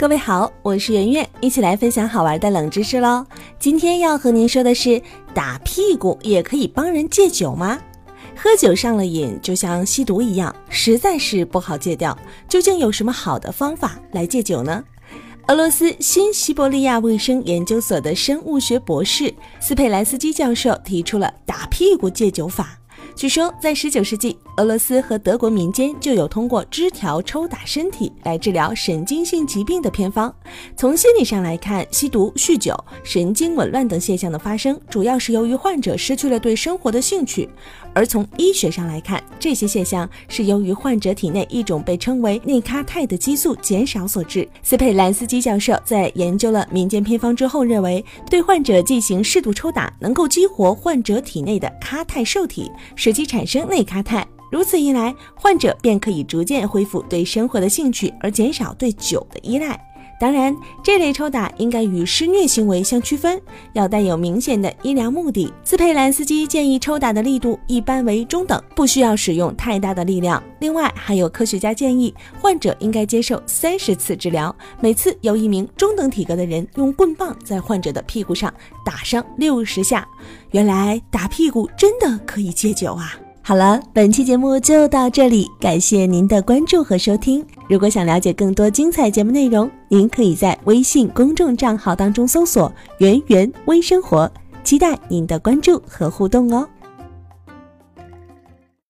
各位好，我是圆圆，一起来分享好玩的冷知识喽。今天要和您说的是，打屁股也可以帮人戒酒吗？喝酒上了瘾，就像吸毒一样，实在是不好戒掉。究竟有什么好的方法来戒酒呢？俄罗斯新西伯利亚卫生研究所的生物学博士斯佩兰斯基教授提出了打屁股戒酒法。据说，在19世纪，俄罗斯和德国民间就有通过枝条抽打身体来治疗神经性疾病的偏方。从心理上来看，吸毒、酗酒、神经紊乱等现象的发生，主要是由于患者失去了对生活的兴趣；而从医学上来看，这些现象是由于患者体内一种被称为内咖肽的激素减少所致。斯佩兰斯基教授在研究了民间偏方之后，认为对患者进行适度抽打，能够激活患者体内的咖肽受体，使使其产生内咖肽，如此一来，患者便可以逐渐恢复对生活的兴趣，而减少对酒的依赖。当然，这类抽打应该与施虐行为相区分，要带有明显的医疗目的。斯佩兰斯基建议抽打的力度一般为中等，不需要使用太大的力量。另外，还有科学家建议，患者应该接受三十次治疗，每次由一名中等体格的人用棍棒在患者的屁股上打上六十下。原来打屁股真的可以戒酒啊！好了，本期节目就到这里，感谢您的关注和收听。如果想了解更多精彩节目内容，您可以在微信公众账号当中搜索“圆圆微生活”，期待您的关注和互动哦。